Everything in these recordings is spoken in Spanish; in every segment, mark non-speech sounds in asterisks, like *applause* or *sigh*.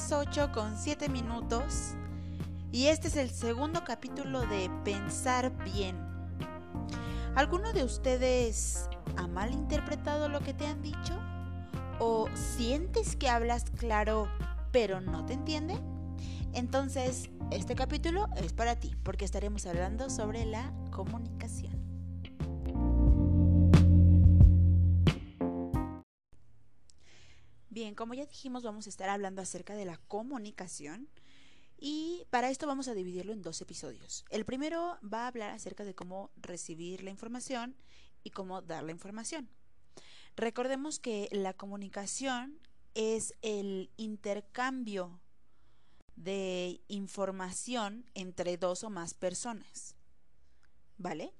las 8 con 7 minutos y este es el segundo capítulo de Pensar bien. ¿Alguno de ustedes ha malinterpretado lo que te han dicho? ¿O sientes que hablas claro pero no te entiende? Entonces, este capítulo es para ti porque estaremos hablando sobre la comunicación. Bien, como ya dijimos, vamos a estar hablando acerca de la comunicación y para esto vamos a dividirlo en dos episodios. El primero va a hablar acerca de cómo recibir la información y cómo dar la información. Recordemos que la comunicación es el intercambio de información entre dos o más personas. ¿Vale?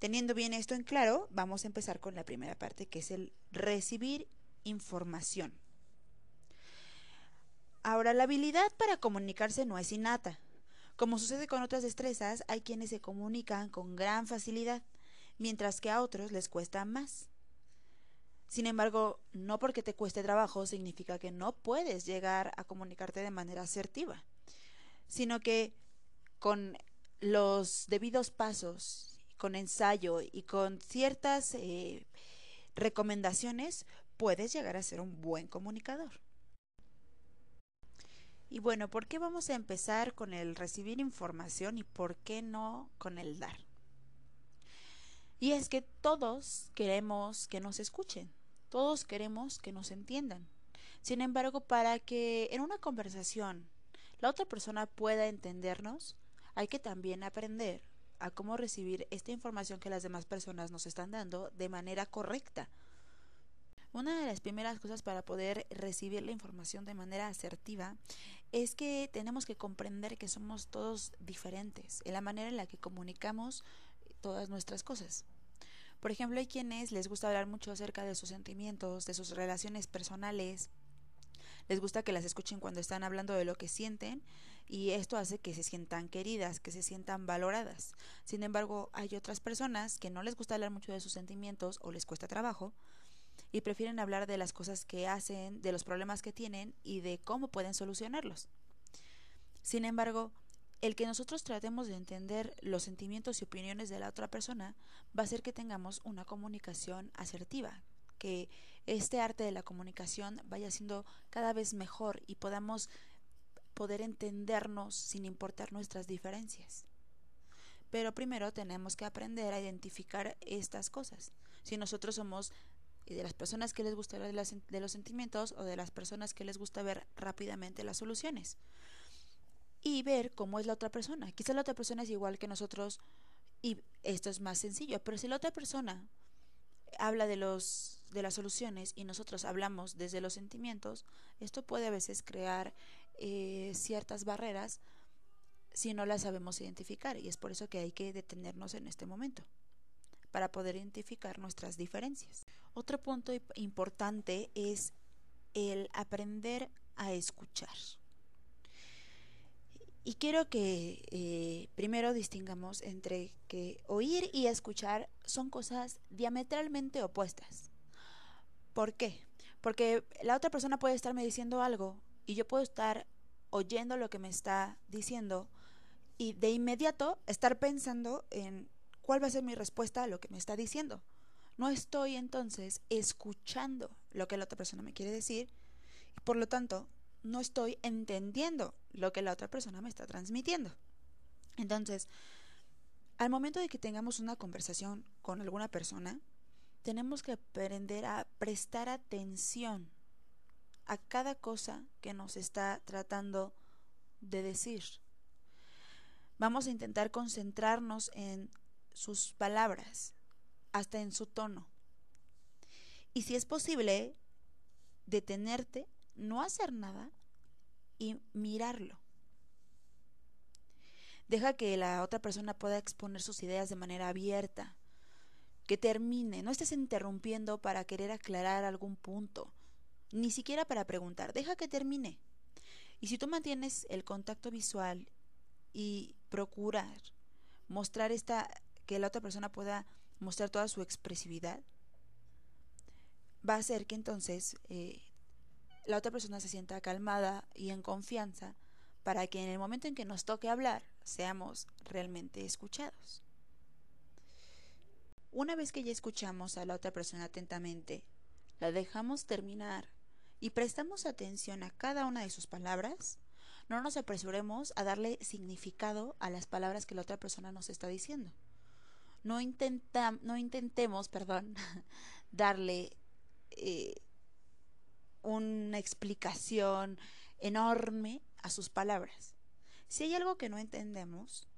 Teniendo bien esto en claro, vamos a empezar con la primera parte, que es el recibir información. Ahora, la habilidad para comunicarse no es innata. Como sucede con otras destrezas, hay quienes se comunican con gran facilidad, mientras que a otros les cuesta más. Sin embargo, no porque te cueste trabajo significa que no puedes llegar a comunicarte de manera asertiva, sino que con los debidos pasos, con ensayo y con ciertas eh, recomendaciones, puedes llegar a ser un buen comunicador. Y bueno, ¿por qué vamos a empezar con el recibir información y por qué no con el dar? Y es que todos queremos que nos escuchen, todos queremos que nos entiendan. Sin embargo, para que en una conversación la otra persona pueda entendernos, hay que también aprender a cómo recibir esta información que las demás personas nos están dando de manera correcta una de las primeras cosas para poder recibir la información de manera asertiva es que tenemos que comprender que somos todos diferentes en la manera en la que comunicamos todas nuestras cosas. Por ejemplo, hay quienes les gusta hablar mucho acerca de sus sentimientos, de sus relaciones personales, les gusta que las escuchen cuando están hablando de lo que sienten y esto hace que se sientan queridas, que se sientan valoradas. Sin embargo, hay otras personas que no les gusta hablar mucho de sus sentimientos o les cuesta trabajo y prefieren hablar de las cosas que hacen, de los problemas que tienen y de cómo pueden solucionarlos. Sin embargo, el que nosotros tratemos de entender los sentimientos y opiniones de la otra persona va a hacer que tengamos una comunicación asertiva, que este arte de la comunicación vaya siendo cada vez mejor y podamos poder entendernos sin importar nuestras diferencias. Pero primero tenemos que aprender a identificar estas cosas. Si nosotros somos de las personas que les gusta hablar los sentimientos o de las personas que les gusta ver rápidamente las soluciones. Y ver cómo es la otra persona. Quizá la otra persona es igual que nosotros y esto es más sencillo, pero si la otra persona habla de los de las soluciones y nosotros hablamos desde los sentimientos, esto puede a veces crear eh, ciertas barreras si no las sabemos identificar y es por eso que hay que detenernos en este momento para poder identificar nuestras diferencias. Otro punto importante es el aprender a escuchar. Y quiero que eh, primero distingamos entre que oír y escuchar son cosas diametralmente opuestas. ¿Por qué? Porque la otra persona puede estarme diciendo algo y yo puedo estar oyendo lo que me está diciendo y de inmediato estar pensando en cuál va a ser mi respuesta a lo que me está diciendo. No estoy entonces escuchando lo que la otra persona me quiere decir y por lo tanto no estoy entendiendo lo que la otra persona me está transmitiendo. Entonces, al momento de que tengamos una conversación con alguna persona, tenemos que aprender a prestar atención a cada cosa que nos está tratando de decir. Vamos a intentar concentrarnos en sus palabras, hasta en su tono. Y si es posible, detenerte, no hacer nada y mirarlo. Deja que la otra persona pueda exponer sus ideas de manera abierta, que termine, no estés interrumpiendo para querer aclarar algún punto, ni siquiera para preguntar, deja que termine. Y si tú mantienes el contacto visual y procurar mostrar esta que la otra persona pueda mostrar toda su expresividad, va a hacer que entonces eh, la otra persona se sienta calmada y en confianza para que en el momento en que nos toque hablar seamos realmente escuchados. Una vez que ya escuchamos a la otra persona atentamente, la dejamos terminar y prestamos atención a cada una de sus palabras, no nos apresuremos a darle significado a las palabras que la otra persona nos está diciendo. No, no intentemos, *laughs* perdón, darle eh, una explicación enorme a sus palabras. Si hay algo que no entendemos,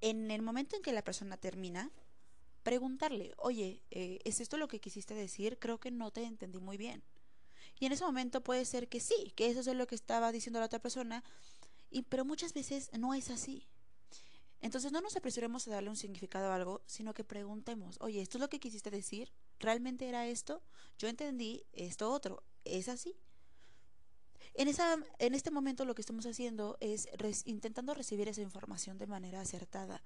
en el momento en que la persona termina, preguntarle, oye, eh, ¿es esto lo que quisiste decir? Creo que no te entendí muy bien. Y en ese momento puede ser que sí, que eso es lo que estaba diciendo la otra persona, y, pero muchas veces no es así. Entonces no nos apresuremos a darle un significado a algo, sino que preguntemos, oye, ¿esto es lo que quisiste decir? ¿Realmente era esto? Yo entendí esto otro. ¿Es así? En, esa, en este momento lo que estamos haciendo es intentando recibir esa información de manera acertada,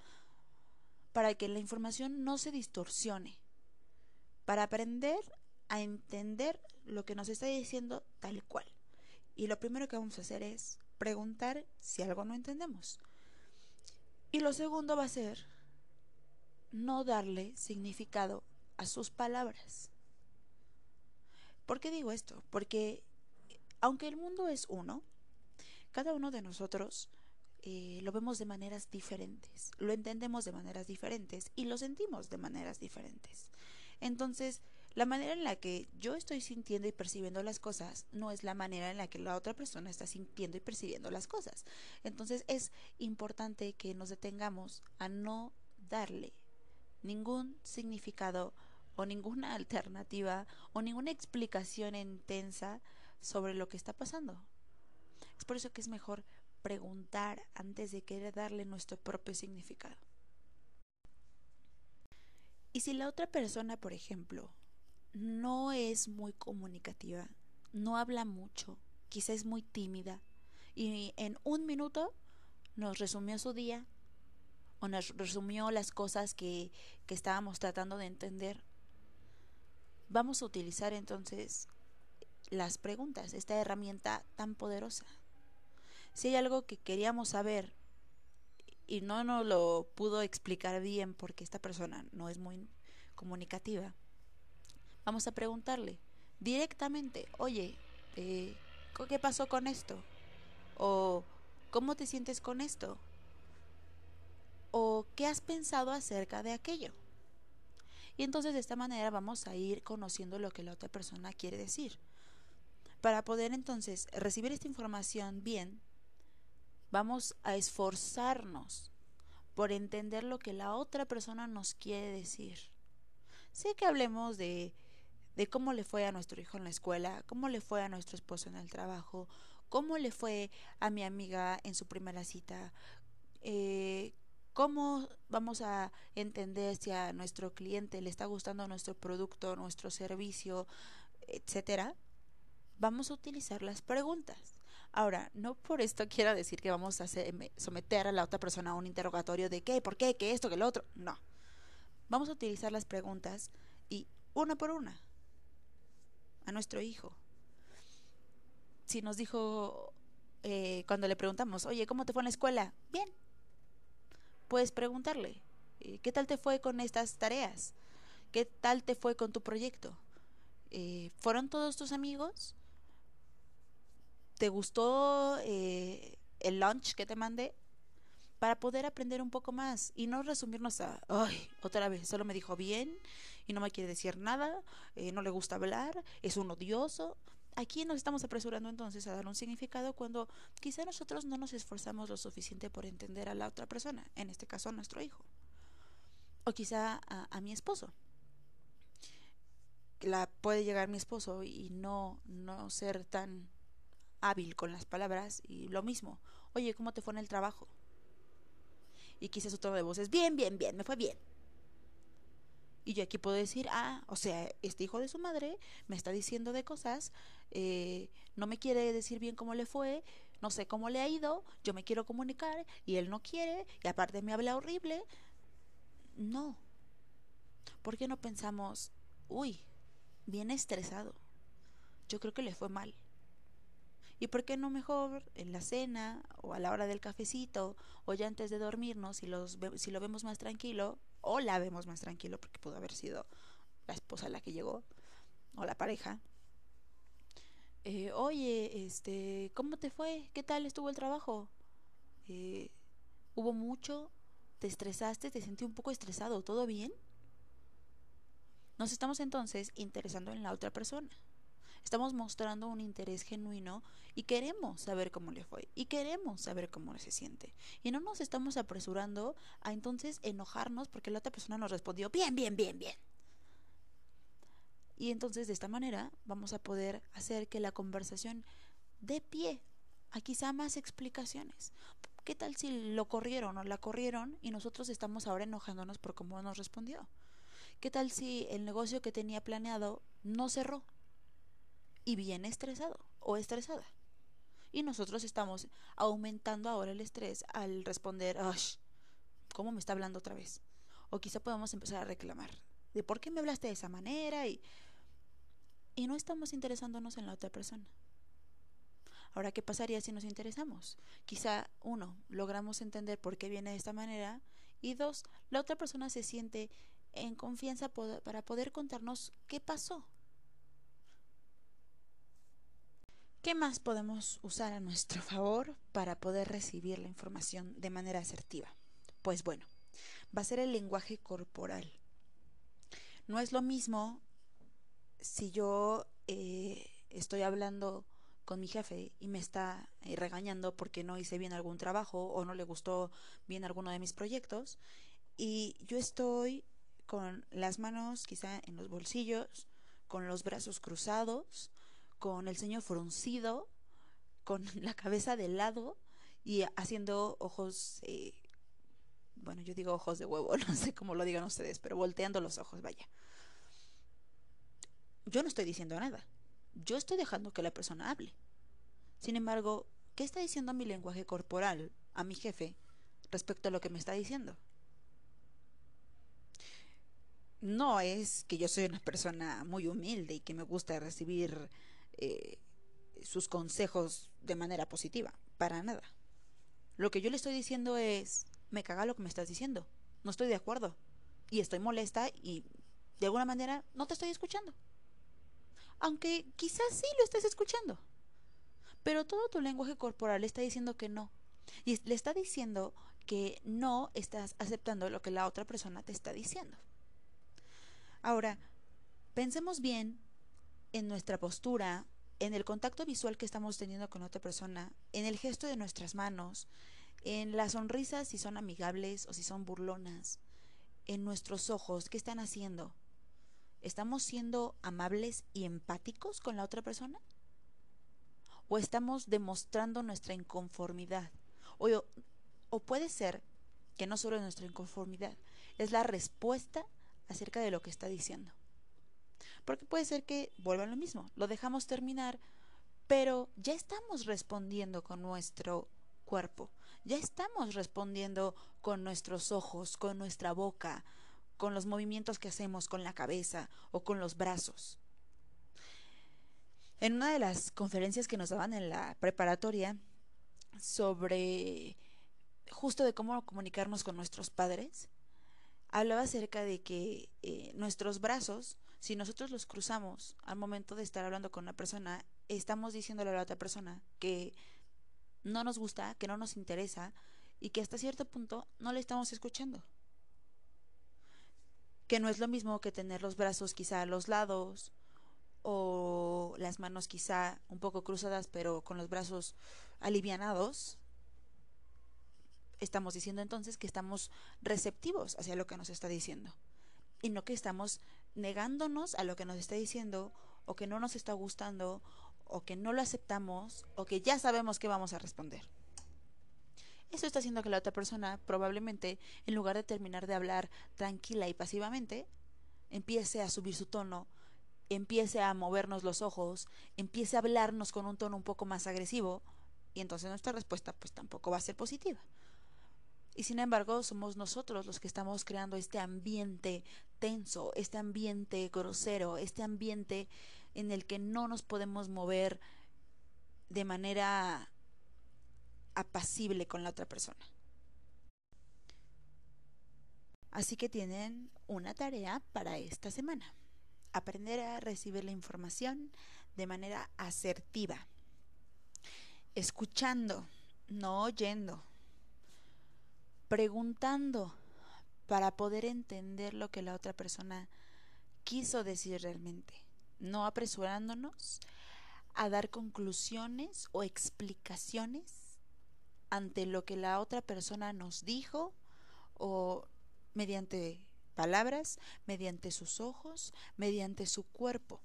para que la información no se distorsione, para aprender a entender lo que nos está diciendo tal cual. Y lo primero que vamos a hacer es preguntar si algo no entendemos. Y lo segundo va a ser no darle significado a sus palabras. ¿Por qué digo esto? Porque aunque el mundo es uno, cada uno de nosotros eh, lo vemos de maneras diferentes, lo entendemos de maneras diferentes y lo sentimos de maneras diferentes. Entonces, la manera en la que yo estoy sintiendo y percibiendo las cosas no es la manera en la que la otra persona está sintiendo y percibiendo las cosas. Entonces es importante que nos detengamos a no darle ningún significado o ninguna alternativa o ninguna explicación intensa sobre lo que está pasando. Es por eso que es mejor preguntar antes de querer darle nuestro propio significado. Y si la otra persona, por ejemplo, no es muy comunicativa, no habla mucho, quizá es muy tímida, y en un minuto nos resumió su día nos resumió las cosas que, que estábamos tratando de entender, vamos a utilizar entonces las preguntas, esta herramienta tan poderosa si hay algo que queríamos saber y no nos lo pudo explicar bien porque esta persona no es muy comunicativa, vamos a preguntarle directamente, oye, eh, ¿qué pasó con esto? O ¿cómo te sientes con esto? ¿O qué has pensado acerca de aquello? Y entonces de esta manera vamos a ir conociendo lo que la otra persona quiere decir. Para poder entonces recibir esta información bien, Vamos a esforzarnos por entender lo que la otra persona nos quiere decir. Sé que hablemos de, cómo le fue a nuestro hijo en la escuela, cómo le fue a nuestro esposo en el trabajo, cómo le fue a mi amiga en su primera cita, eh, cómo vamos a entender si a nuestro cliente le está gustando nuestro producto, nuestro servicio, etcétera. Vamos a utilizar las preguntas. Ahora, no por esto *laughs* quiero decir que vamos a someter a la otra persona a un interrogatorio de qué, por qué, qué esto, qué lo otro. No. Vamos a utilizar las preguntas y una por una a nuestro hijo. Si nos dijo eh, cuando le preguntamos, oye, ¿cómo te fue en la escuela? Bien. Puedes preguntarle, eh, ¿qué tal te fue con estas tareas? ¿Qué tal te fue con tu proyecto? Eh, ¿Fueron todos tus amigos? ¿Te gustó eh, el lunch que te mandé? Para poder aprender un poco más y no resumirnos a, ay, otra vez, solo me dijo bien y no me quiere decir nada, no le gusta hablar, es un odioso. Aquí nos estamos apresurando entonces a dar un significado cuando quizá nosotros no nos esforzamos lo suficiente por entender a la otra persona, en este caso a nuestro hijo, o quizá a, mi esposo la puede llegar mi esposo y no no ser tan hábil con las palabras y lo mismo. Oye, ¿cómo te fue en el trabajo? Y quizás su tono de voz es bien, bien, bien, me fue bien. Y yo aquí puedo decir, ah, o sea, este hijo de su madre me está diciendo de cosas, eh, no me quiere decir bien cómo le fue, no sé cómo le ha ido, yo me quiero comunicar y él no quiere, y aparte me habla horrible. No. ¿Por qué no pensamos, uy, bien estresado? Yo creo que le fue mal ¿Y por qué no mejor en la cena o a la hora del cafecito o ya antes de dormirnos si, los, si lo vemos más tranquilo o la vemos más tranquilo porque pudo haber sido la esposa la que llegó o la pareja? Eh, oye, este, ¿cómo te fue? ¿Qué tal estuvo el trabajo? Eh, ¿Hubo mucho? ¿Te estresaste? ¿Te sentí un poco estresado? ¿Todo bien? Nos estamos entonces interesando en la otra persona. Estamos mostrando un interés genuino y queremos saber cómo le fue y queremos saber cómo se siente. Y no nos estamos apresurando a entonces enojarnos porque la otra persona nos respondió bien, bien, bien, bien. Y entonces de esta manera vamos a poder hacer que la conversación dé pie a quizá más explicaciones. ¿Qué tal si lo corrieron o la corrieron y nosotros estamos ahora enojándonos por cómo nos respondió? ¿Qué tal si el negocio que tenía planeado no cerró y viene estresado o estresada? Y nosotros estamos aumentando ahora el estrés al responder, ¿cómo me está hablando otra vez? O quizá podemos empezar a reclamar de por qué me hablaste de esa manera y, y no estamos interesándonos en la otra persona. Ahora, ¿qué pasaría si nos interesamos? Quizá, uno, logramos entender por qué viene de esta manera y dos, la otra persona se siente en confianza para poder contarnos qué pasó. ¿Qué más podemos usar a nuestro favor para poder recibir la información de manera asertiva? Pues bueno, va a ser el lenguaje corporal. No es lo mismo si yo eh, estoy hablando con mi jefe y me está eh, regañando porque no hice bien algún trabajo o no le gustó bien alguno de mis proyectos y yo estoy con las manos quizá en los bolsillos, con los brazos cruzados, con el ceño fruncido, con *laughs* la cabeza de lado y haciendo ojos eh, bueno, yo digo ojos de huevo, *laughs* no sé cómo lo digan ustedes, pero volteando los ojos, vaya. Yo no estoy diciendo nada. Yo estoy dejando que la persona hable. Sin embargo, ¿qué está diciendo mi lenguaje corporal a mi jefe respecto a lo que me está diciendo? No es que yo soy una persona muy humilde y que me gusta recibir eh, sus consejos de manera positiva. Para nada. Lo que yo le estoy diciendo es, me caga lo que me estás diciendo. No estoy de acuerdo. Y estoy molesta y de alguna manera no te estoy escuchando. Aunque quizás sí lo estés escuchando. Pero todo tu lenguaje corporal está diciendo que no. Y le está diciendo que no estás aceptando lo que la otra persona te está diciendo. Ahora, pensemos bien en nuestra postura, en el contacto visual que estamos teniendo con otra persona, en el gesto de nuestras manos, en las sonrisas si son amigables o si son burlonas, en nuestros ojos, ¿qué están haciendo? ¿Estamos siendo amables y empáticos con la otra persona? ¿O estamos demostrando nuestra inconformidad? O, puede ser que no solo nuestra inconformidad, es la respuesta acerca de lo que está diciendo. Porque puede ser que vuelva lo mismo, lo dejamos terminar, pero ya estamos respondiendo con nuestro cuerpo. Ya estamos respondiendo con nuestros ojos, con nuestra boca, con los movimientos que hacemos con la cabeza o con los brazos. En una de las conferencias que nos daban en la preparatoria sobre justo de cómo comunicarnos con nuestros padres, hablaba acerca de que eh, nuestros brazos, si nosotros los cruzamos al momento de estar hablando con una persona, estamos diciéndole a la otra persona que no nos gusta, que no nos interesa y que hasta cierto punto no le estamos escuchando. Que no es lo mismo que tener los brazos quizá a los lados o las manos quizá un poco cruzadas pero con los brazos alivianados. Estamos diciendo entonces que estamos receptivos hacia lo que nos está diciendo y no que estamos negándonos a lo que nos está diciendo o que no nos está gustando o que no lo aceptamos o que ya sabemos que vamos a responder. Eso está haciendo que la otra persona probablemente, en lugar de terminar de hablar tranquila y pasivamente, empiece a subir su tono, empiece a movernos los ojos, empiece a hablarnos con un tono un poco más agresivo, y entonces nuestra respuesta pues tampoco va a ser positiva. Y sin embargo, somos nosotros los que estamos creando este ambiente tenso, este ambiente grosero, este ambiente en el que no nos podemos mover de manera apacible con la otra persona. Así que tienen una tarea para esta semana. Aprender a recibir la información de manera asertiva. Escuchando, no oyendo. Preguntando para poder entender lo que la otra persona quiso decir realmente. No apresurándonos a dar conclusiones o explicaciones ante lo que la otra persona nos dijo o mediante palabras, mediante sus ojos, mediante su cuerpo.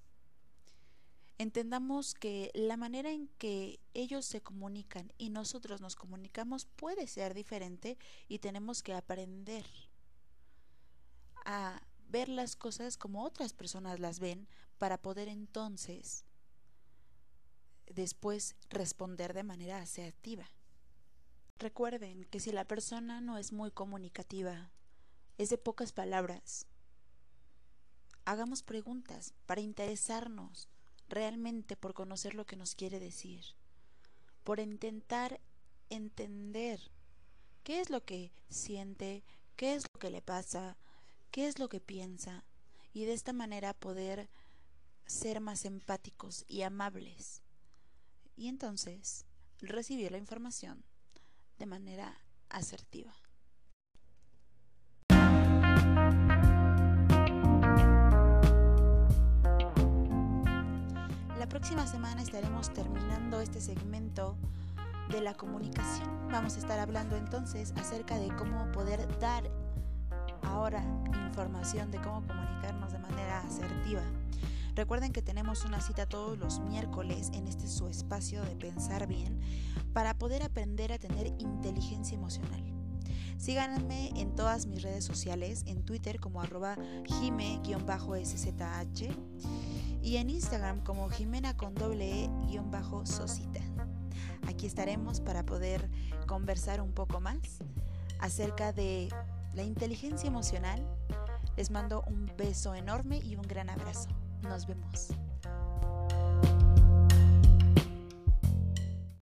Entendamos que la manera en que ellos se comunican y nosotros nos comunicamos puede ser diferente y tenemos que aprender a ver las cosas como otras personas las ven para poder entonces después responder de manera asertiva. Recuerden que si la persona no es muy comunicativa es de pocas palabras. Hagamos preguntas para interesarnos realmente por conocer lo que nos quiere decir, por intentar entender qué es lo que siente, qué es lo que le pasa, qué es lo que piensa, y de esta manera poder ser más empáticos y amables. Y entonces recibir la información de manera asertiva. próxima semana estaremos terminando este segmento de la comunicación. Vamos a estar hablando entonces acerca de cómo poder dar ahora información de cómo comunicarnos de manera asertiva. Recuerden que tenemos una cita todos los miércoles en este su espacio de pensar bien para poder aprender a tener inteligencia emocional. Síganme en todas mis redes sociales, en Twitter como arroba jime-szh y en Instagram como Jimena con doble E guion bajo Sosita. Aquí estaremos para poder conversar un poco más acerca de la inteligencia emocional. Les mando un beso enorme y un gran abrazo. Nos vemos.